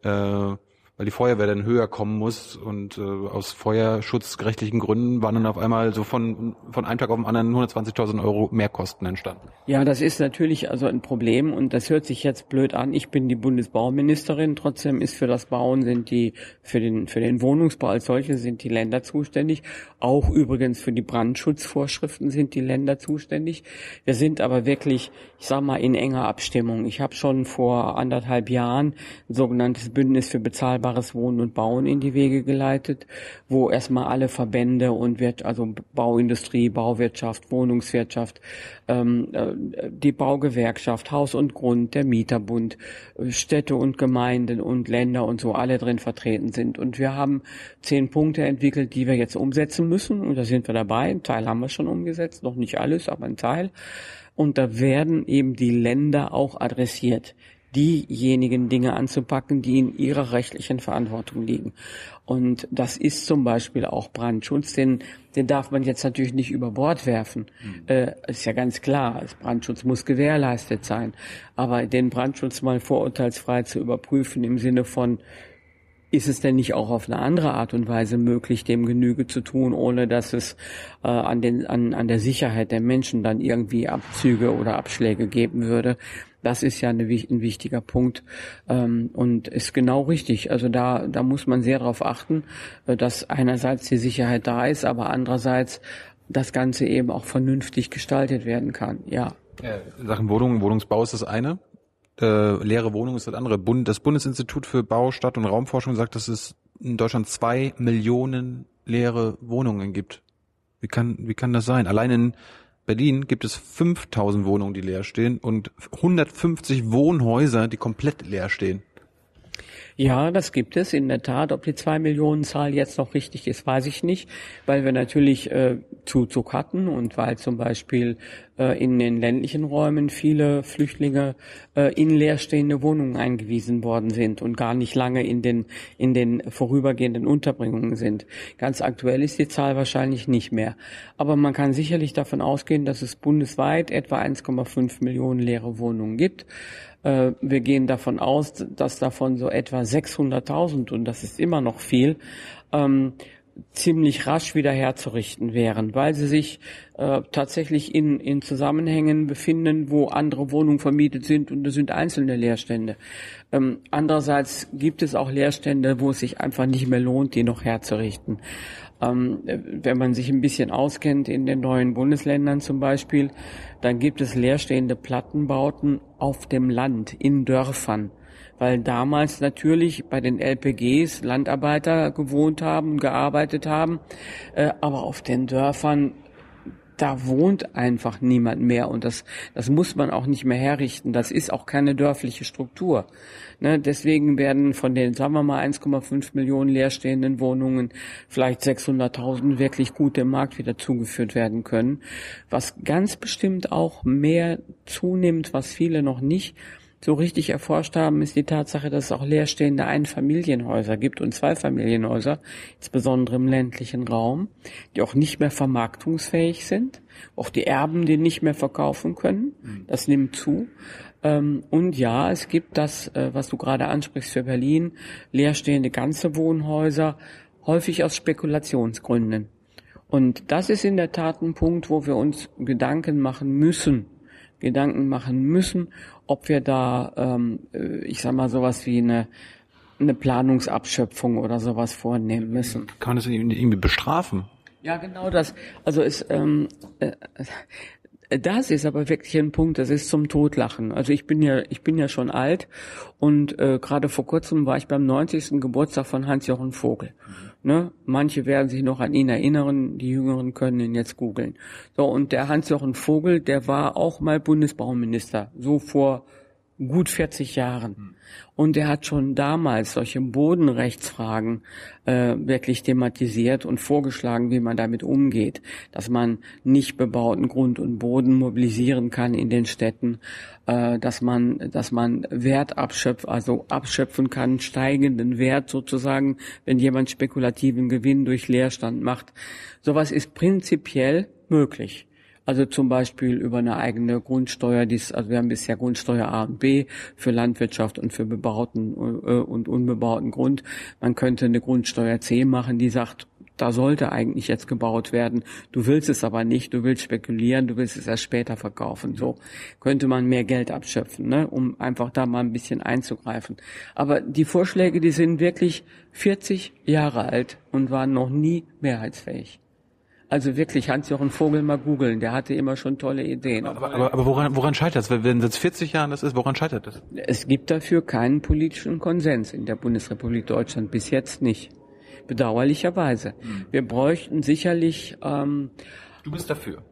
äh, weil die Feuerwehr dann höher kommen muss und äh, aus feuerschutzgerechtlichen Gründen waren dann auf einmal so von, von einem Tag auf den anderen 120.000 Euro Mehrkosten entstanden. Ja, das ist natürlich also ein Problem und das hört sich jetzt blöd an. Ich bin die Bundesbauministerin, trotzdem ist für das Bauen sind die, für den, für den Wohnungsbau als solche sind die Länder zuständig. Auch übrigens für die Brandschutzvorschriften sind die Länder zuständig. Wir sind aber wirklich, ich sag mal, in enger Abstimmung. Ich habe schon vor anderthalb Jahren ein sogenanntes Bündnis für bezahlbare bezahlbares Wohnen und Bauen in die Wege geleitet, wo erstmal alle Verbände und wird also Bauindustrie, Bauwirtschaft, Wohnungswirtschaft, ähm, äh, die Baugewerkschaft, Haus und Grund, der Mieterbund, äh, Städte und Gemeinden und Länder und so alle drin vertreten sind. Und wir haben zehn Punkte entwickelt, die wir jetzt umsetzen müssen. Und da sind wir dabei. Ein Teil haben wir schon umgesetzt, noch nicht alles, aber ein Teil. Und da werden eben die Länder auch adressiert diejenigen Dinge anzupacken, die in ihrer rechtlichen Verantwortung liegen. Und das ist zum Beispiel auch Brandschutz, den, den darf man jetzt natürlich nicht über Bord werfen. Mhm. Äh, ist ja ganz klar, Brandschutz muss gewährleistet sein. Aber den Brandschutz mal vorurteilsfrei zu überprüfen im Sinne von, ist es denn nicht auch auf eine andere Art und Weise möglich, dem Genüge zu tun, ohne dass es äh, an, den, an, an der Sicherheit der Menschen dann irgendwie Abzüge oder Abschläge geben würde? Das ist ja eine, ein wichtiger Punkt ähm, und ist genau richtig. Also da, da muss man sehr darauf achten, äh, dass einerseits die Sicherheit da ist, aber andererseits das Ganze eben auch vernünftig gestaltet werden kann. Ja. Sachen Wohnung, Wohnungsbau ist das eine. Äh, leere Wohnung ist das andere. Bund, das Bundesinstitut für Bau, Stadt und Raumforschung sagt, dass es in Deutschland zwei Millionen leere Wohnungen gibt. Wie kann, wie kann das sein? Allein in Berlin gibt es 5000 Wohnungen, die leer stehen und 150 Wohnhäuser, die komplett leer stehen. Ja, das gibt es in der Tat. Ob die zwei Millionen Zahl jetzt noch richtig ist, weiß ich nicht, weil wir natürlich äh, Zuzug hatten und weil zum Beispiel in den ländlichen Räumen viele Flüchtlinge äh, in leerstehende Wohnungen eingewiesen worden sind und gar nicht lange in den in den vorübergehenden Unterbringungen sind. Ganz aktuell ist die Zahl wahrscheinlich nicht mehr, aber man kann sicherlich davon ausgehen, dass es bundesweit etwa 1,5 Millionen leere Wohnungen gibt. Äh, wir gehen davon aus, dass davon so etwa 600.000, und das ist immer noch viel, ähm, ziemlich rasch wieder herzurichten wären, weil sie sich äh, tatsächlich in, in Zusammenhängen befinden, wo andere Wohnungen vermietet sind und es sind einzelne Leerstände. Ähm, andererseits gibt es auch Leerstände, wo es sich einfach nicht mehr lohnt, die noch herzurichten. Ähm, wenn man sich ein bisschen auskennt in den neuen Bundesländern zum Beispiel, dann gibt es leerstehende Plattenbauten auf dem Land, in Dörfern weil damals natürlich bei den LPGs Landarbeiter gewohnt haben, gearbeitet haben, äh, aber auf den Dörfern da wohnt einfach niemand mehr und das, das muss man auch nicht mehr herrichten. Das ist auch keine dörfliche Struktur. Ne, deswegen werden von den, sagen wir mal, 1,5 Millionen leerstehenden Wohnungen vielleicht 600.000 wirklich gut dem Markt wieder zugeführt werden können. Was ganz bestimmt auch mehr zunimmt, was viele noch nicht so richtig erforscht haben, ist die Tatsache, dass es auch leerstehende Einfamilienhäuser gibt und Zweifamilienhäuser, insbesondere im ländlichen Raum, die auch nicht mehr vermarktungsfähig sind, auch die Erben die nicht mehr verkaufen können. Mhm. Das nimmt zu. Ähm, und ja, es gibt das, äh, was du gerade ansprichst für Berlin, leerstehende ganze Wohnhäuser, häufig aus Spekulationsgründen. Und das ist in der Tat ein Punkt, wo wir uns Gedanken machen müssen, Gedanken machen müssen, ob wir da, ähm, äh, ich sag mal, sowas wie eine, eine Planungsabschöpfung oder sowas vornehmen müssen. Kann man das irgendwie bestrafen? Ja, genau das. Also es, ähm, äh, das ist aber wirklich ein Punkt, das ist zum Totlachen. Also ich bin ja, ich bin ja schon alt und äh, gerade vor kurzem war ich beim 90. Geburtstag von Hans-Jochen Vogel. Mhm. Ne? Manche werden sich noch an ihn erinnern, die Jüngeren können ihn jetzt googeln. So, und der Hans-Jochen Vogel, der war auch mal Bundesbauminister, so vor gut 40 Jahren. Und er hat schon damals solche Bodenrechtsfragen äh, wirklich thematisiert und vorgeschlagen, wie man damit umgeht, dass man nicht bebauten Grund und Boden mobilisieren kann in den Städten, äh, dass man, dass man Wert abschöpft, also abschöpfen kann, steigenden Wert sozusagen, wenn jemand spekulativen Gewinn durch Leerstand macht. Sowas ist prinzipiell möglich. Also zum Beispiel über eine eigene Grundsteuer, dies, also wir haben bisher Grundsteuer A und B für Landwirtschaft und für bebauten äh, und unbebauten Grund. Man könnte eine Grundsteuer C machen, die sagt, da sollte eigentlich jetzt gebaut werden. Du willst es aber nicht, du willst spekulieren, du willst es erst später verkaufen. So könnte man mehr Geld abschöpfen, ne, um einfach da mal ein bisschen einzugreifen. Aber die Vorschläge, die sind wirklich 40 Jahre alt und waren noch nie mehrheitsfähig. Also wirklich Hans-Jochen Vogel mal googeln, der hatte immer schon tolle Ideen. Aber, aber, aber woran, woran scheitert es? Wenn seit 40 Jahren das ist, woran scheitert das? Es gibt dafür keinen politischen Konsens in der Bundesrepublik Deutschland, bis jetzt nicht. Bedauerlicherweise. Hm. Wir bräuchten sicherlich. Ähm, du bist dafür.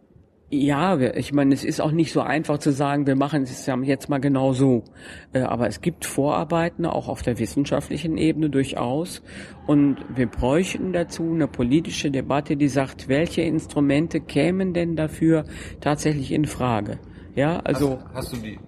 Ja, ich meine, es ist auch nicht so einfach zu sagen, wir machen es jetzt mal genau so. Äh, aber es gibt Vorarbeiten, auch auf der wissenschaftlichen Ebene durchaus. Und wir bräuchten dazu eine politische Debatte, die sagt, welche Instrumente kämen denn dafür tatsächlich in Frage? Ja, also. Hast, hast du die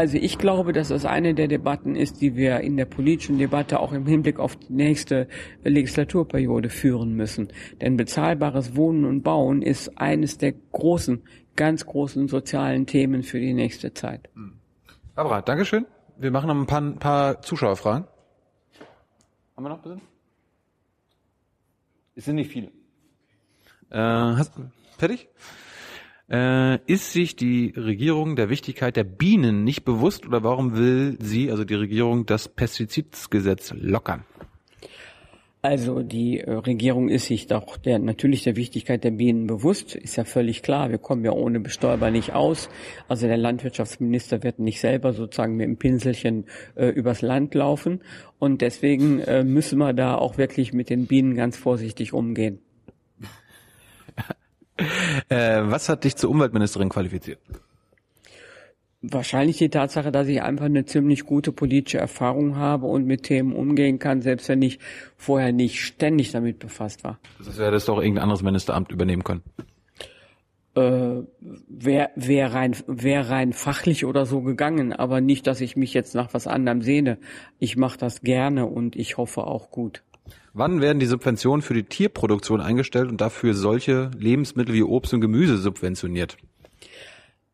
also ich glaube, dass das eine der Debatten ist, die wir in der politischen Debatte auch im Hinblick auf die nächste Legislaturperiode führen müssen. Denn bezahlbares Wohnen und Bauen ist eines der großen, ganz großen sozialen Themen für die nächste Zeit. Hm. Barbara, Dankeschön. Wir machen noch ein paar, ein paar Zuschauerfragen. Haben wir noch bitte? Es sind nicht viele. Äh, hast, fertig? Äh, ist sich die Regierung der Wichtigkeit der Bienen nicht bewusst oder warum will sie, also die Regierung, das Pestizidgesetz lockern? Also die äh, Regierung ist sich doch der, natürlich der Wichtigkeit der Bienen bewusst, ist ja völlig klar. Wir kommen ja ohne Bestäuber nicht aus. Also der Landwirtschaftsminister wird nicht selber sozusagen mit dem Pinselchen äh, übers Land laufen. Und deswegen äh, müssen wir da auch wirklich mit den Bienen ganz vorsichtig umgehen. Äh, was hat dich zur Umweltministerin qualifiziert? Wahrscheinlich die Tatsache, dass ich einfach eine ziemlich gute politische Erfahrung habe und mit Themen umgehen kann, selbst wenn ich vorher nicht ständig damit befasst war. Das wäre das doch irgendein anderes Ministeramt übernehmen können. Äh, wäre wär rein, wär rein fachlich oder so gegangen, aber nicht, dass ich mich jetzt nach was anderem sehne. Ich mache das gerne und ich hoffe auch gut. Wann werden die Subventionen für die Tierproduktion eingestellt und dafür solche Lebensmittel wie Obst und Gemüse subventioniert?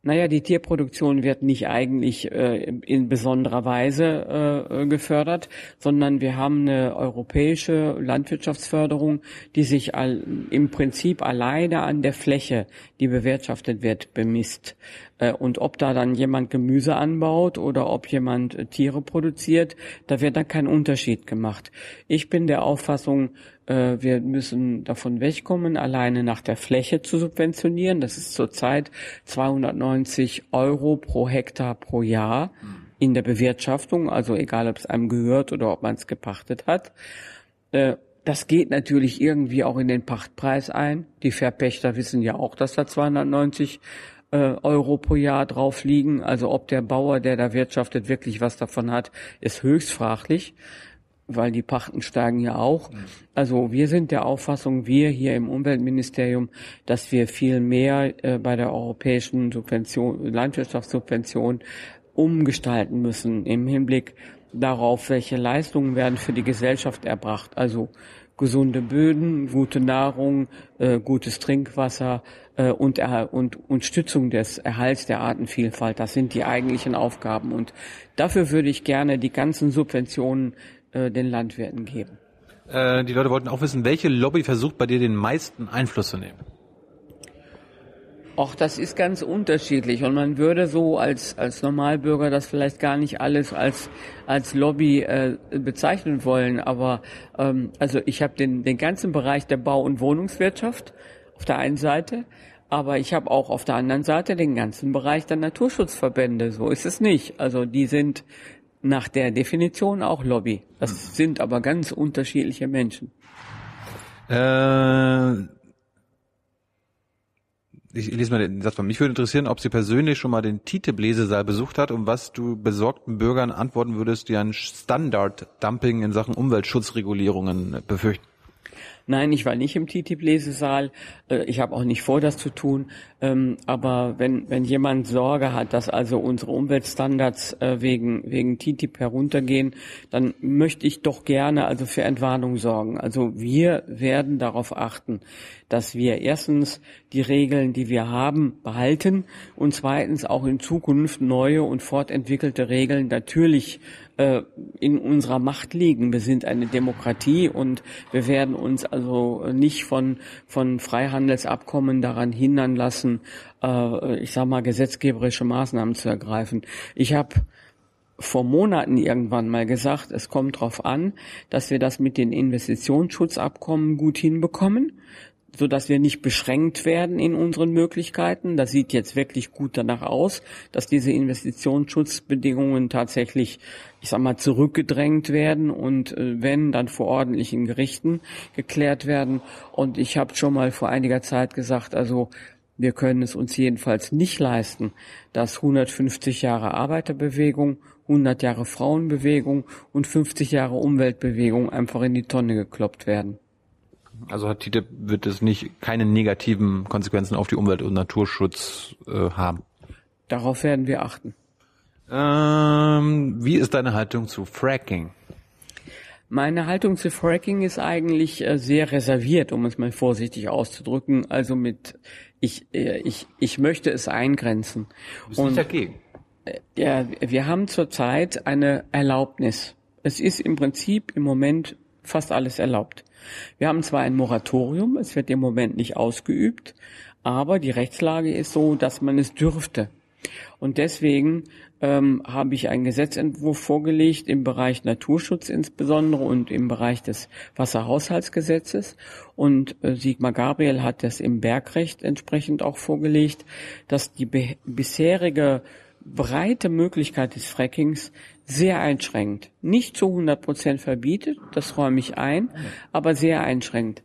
Naja, die Tierproduktion wird nicht eigentlich äh, in besonderer Weise äh, gefördert, sondern wir haben eine europäische Landwirtschaftsförderung, die sich all, im Prinzip alleine an der Fläche, die bewirtschaftet wird, bemisst. Äh, und ob da dann jemand Gemüse anbaut oder ob jemand äh, Tiere produziert, da wird dann kein Unterschied gemacht. Ich bin der Auffassung, äh, wir müssen davon wegkommen, alleine nach der Fläche zu subventionieren. Das ist zurzeit 290 Euro pro Hektar pro Jahr in der Bewirtschaftung, also egal ob es einem gehört oder ob man es gepachtet hat. Das geht natürlich irgendwie auch in den Pachtpreis ein. Die Verpächter wissen ja auch, dass da 290 äh, Euro pro Jahr drauf liegen. Also ob der Bauer, der da wirtschaftet, wirklich was davon hat, ist höchst fraglich weil die Pachten steigen ja auch. Also wir sind der Auffassung, wir hier im Umweltministerium, dass wir viel mehr äh, bei der europäischen Subvention, Landwirtschaftssubvention umgestalten müssen im Hinblick darauf, welche Leistungen werden für die Gesellschaft erbracht. Also gesunde Böden, gute Nahrung, äh, gutes Trinkwasser äh, und, und, und Stützung des Erhalts der Artenvielfalt. Das sind die eigentlichen Aufgaben. Und dafür würde ich gerne die ganzen Subventionen äh, den Landwirten geben. Äh, die Leute wollten auch wissen, welche Lobby versucht bei dir den meisten Einfluss zu nehmen? Auch das ist ganz unterschiedlich und man würde so als als Normalbürger das vielleicht gar nicht alles als als Lobby äh, bezeichnen wollen, aber ähm, also ich habe den den ganzen Bereich der Bau- und Wohnungswirtschaft auf der einen Seite, aber ich habe auch auf der anderen Seite den ganzen Bereich der Naturschutzverbände. So ist es nicht. Also die sind nach der Definition auch Lobby. Das hm. sind aber ganz unterschiedliche Menschen. Äh, ich lese mal den Satz von. Mich würde interessieren, ob Sie persönlich schon mal den TTIP-Lesesaal besucht hat und was du besorgten Bürgern antworten würdest, die ein Standard-Dumping in Sachen Umweltschutzregulierungen befürchten. Nein, ich war nicht im TTIP-Lesesaal. Äh, ich habe auch nicht vor, das zu tun. Ähm, aber wenn, wenn jemand Sorge hat, dass also unsere Umweltstandards äh, wegen, wegen TTIP heruntergehen, dann möchte ich doch gerne also für Entwarnung sorgen. Also wir werden darauf achten, dass wir erstens die Regeln, die wir haben, behalten und zweitens auch in Zukunft neue und fortentwickelte Regeln natürlich äh, in unserer Macht liegen. Wir sind eine Demokratie und wir werden uns also nicht von, von Freihandelsabkommen daran hindern lassen, äh, ich sage mal, gesetzgeberische Maßnahmen zu ergreifen. Ich habe vor Monaten irgendwann mal gesagt, es kommt darauf an, dass wir das mit den Investitionsschutzabkommen gut hinbekommen so dass wir nicht beschränkt werden in unseren Möglichkeiten. Das sieht jetzt wirklich gut danach aus, dass diese Investitionsschutzbedingungen tatsächlich, ich sag mal, zurückgedrängt werden und äh, wenn, dann vor ordentlichen Gerichten geklärt werden. Und ich habe schon mal vor einiger Zeit gesagt, also wir können es uns jedenfalls nicht leisten, dass 150 Jahre Arbeiterbewegung, 100 Jahre Frauenbewegung und 50 Jahre Umweltbewegung einfach in die Tonne gekloppt werden. Also hat TTIP wird es nicht keine negativen Konsequenzen auf die Umwelt- und Naturschutz äh, haben. Darauf werden wir achten. Ähm, wie ist deine Haltung zu Fracking? Meine Haltung zu Fracking ist eigentlich äh, sehr reserviert, um es mal vorsichtig auszudrücken. Also mit ich äh, ich ich möchte es eingrenzen. Du bist und, nicht dagegen. Äh, ja, wir haben zurzeit eine Erlaubnis. Es ist im Prinzip im Moment fast alles erlaubt. Wir haben zwar ein Moratorium, es wird im Moment nicht ausgeübt, aber die Rechtslage ist so, dass man es dürfte. Und deswegen ähm, habe ich einen Gesetzentwurf vorgelegt im Bereich Naturschutz insbesondere und im Bereich des Wasserhaushaltsgesetzes. Und äh, Sigmar Gabriel hat das im Bergrecht entsprechend auch vorgelegt, dass die bisherige breite Möglichkeit des Frackings sehr einschränkt. Nicht zu 100 Prozent verbietet, das räume ich ein, aber sehr einschränkt.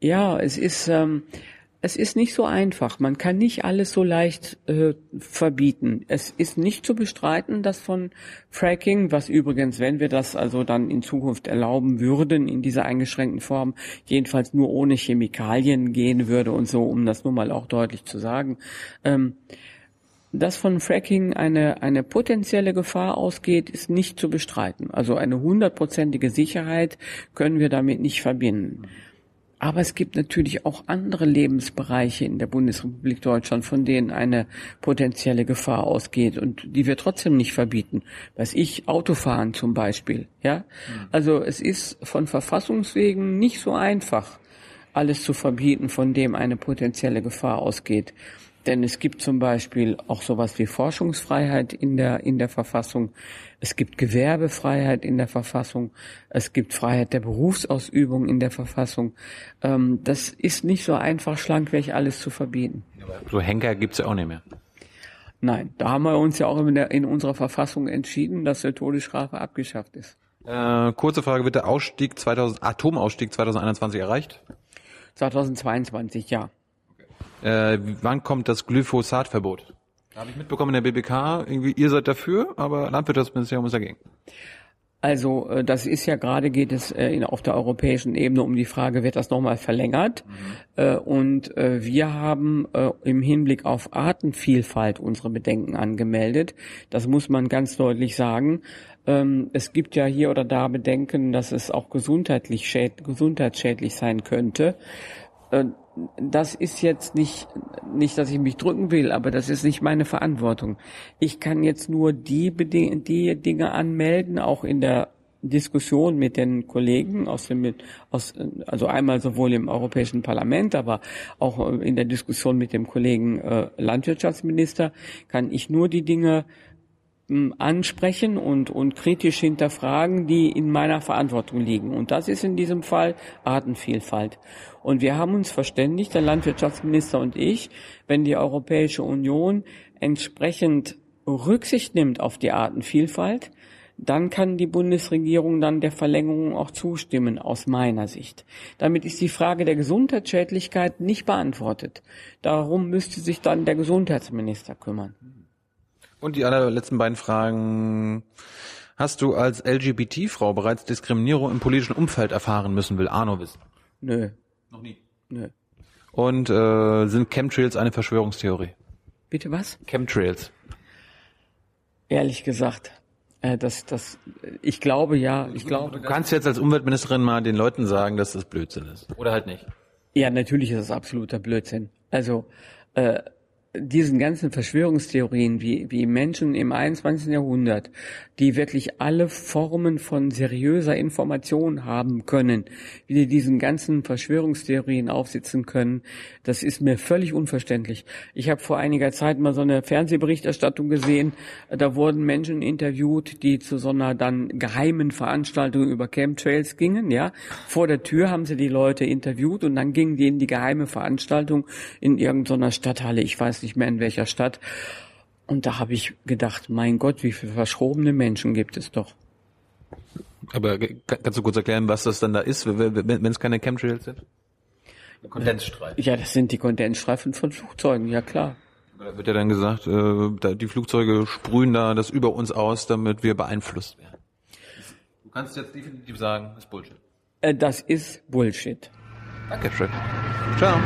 Ja, es ist, ähm, es ist nicht so einfach. Man kann nicht alles so leicht äh, verbieten. Es ist nicht zu bestreiten, dass von Fracking, was übrigens, wenn wir das also dann in Zukunft erlauben würden, in dieser eingeschränkten Form, jedenfalls nur ohne Chemikalien gehen würde und so, um das nur mal auch deutlich zu sagen. Ähm, dass von Fracking eine, eine potenzielle Gefahr ausgeht, ist nicht zu bestreiten. Also eine hundertprozentige Sicherheit können wir damit nicht verbinden. Aber es gibt natürlich auch andere Lebensbereiche in der Bundesrepublik Deutschland, von denen eine potenzielle Gefahr ausgeht und die wir trotzdem nicht verbieten. Weiß ich, Autofahren zum Beispiel, ja? Also es ist von Verfassungswegen nicht so einfach, alles zu verbieten, von dem eine potenzielle Gefahr ausgeht. Denn es gibt zum Beispiel auch sowas wie Forschungsfreiheit in der, in der Verfassung. Es gibt Gewerbefreiheit in der Verfassung. Es gibt Freiheit der Berufsausübung in der Verfassung. Ähm, das ist nicht so einfach schlankweg alles zu verbieten. So Henker gibt's ja auch nicht mehr. Nein, da haben wir uns ja auch in, der, in unserer Verfassung entschieden, dass der Todesstrafe abgeschafft ist. Äh, kurze Frage, wird der Ausstieg 2000, Atomausstieg 2021 erreicht? 2022, ja. Äh, wann kommt das Glyphosatverbot? Da habe ich mitbekommen in der BBK, irgendwie ihr seid dafür, aber Landwirtschaftsministerium ist dagegen. Also äh, das ist ja gerade geht es äh, in, auf der europäischen Ebene um die Frage, wird das nochmal verlängert? Mhm. Äh, und wir haben im Hinblick auf Artenvielfalt unsere Bedenken angemeldet. Das muss man ganz deutlich sagen. Ähm, es gibt ja hier oder da Bedenken, dass es auch gesundheitlich schäd gesundheitsschädlich sein könnte. Das ist jetzt nicht, nicht, dass ich mich drücken will, aber das ist nicht meine Verantwortung. Ich kann jetzt nur die, die Dinge anmelden, auch in der Diskussion mit den Kollegen aus dem, aus, also einmal sowohl im Europäischen Parlament, aber auch in der Diskussion mit dem Kollegen äh, Landwirtschaftsminister, kann ich nur die Dinge ansprechen und, und kritisch hinterfragen, die in meiner Verantwortung liegen. Und das ist in diesem Fall Artenvielfalt. Und wir haben uns verständigt, der Landwirtschaftsminister und ich, wenn die Europäische Union entsprechend Rücksicht nimmt auf die Artenvielfalt, dann kann die Bundesregierung dann der Verlängerung auch zustimmen, aus meiner Sicht. Damit ist die Frage der Gesundheitsschädlichkeit nicht beantwortet. Darum müsste sich dann der Gesundheitsminister kümmern. Und die allerletzten beiden Fragen. Hast du als LGBT-Frau bereits Diskriminierung im politischen Umfeld erfahren müssen, will Arno wissen? Nö. Noch nie. Nö. Und äh, sind Chemtrails eine Verschwörungstheorie? Bitte was? Chemtrails. Ehrlich gesagt, äh, das, das, ich glaube ja, ich Du glaube. kannst jetzt als Umweltministerin mal den Leuten sagen, dass das Blödsinn ist. Oder halt nicht. Ja, natürlich ist es absoluter Blödsinn. Also äh, diesen ganzen Verschwörungstheorien, wie, wie Menschen im 21. Jahrhundert, die wirklich alle Formen von seriöser Information haben können, wie die diesen ganzen Verschwörungstheorien aufsitzen können, das ist mir völlig unverständlich. Ich habe vor einiger Zeit mal so eine Fernsehberichterstattung gesehen, da wurden Menschen interviewt, die zu so einer dann geheimen Veranstaltung über Chemtrails gingen, ja. Vor der Tür haben sie die Leute interviewt und dann gingen die in die geheime Veranstaltung in irgendeiner Stadthalle, ich weiß nicht mehr in welcher Stadt. Und da habe ich gedacht, mein Gott, wie viele verschrobene Menschen gibt es doch. Aber kannst du kurz erklären, was das dann da ist, wenn es keine Chemtrails sind? Kondensstreifen. Ja, das sind die Kondensstreifen von Flugzeugen, ja klar. Da wird ja dann gesagt, äh, die Flugzeuge sprühen da das über uns aus, damit wir beeinflusst werden. Du kannst jetzt definitiv sagen, das ist Bullshit. Äh, Das ist Bullshit. Danke schön. Ciao.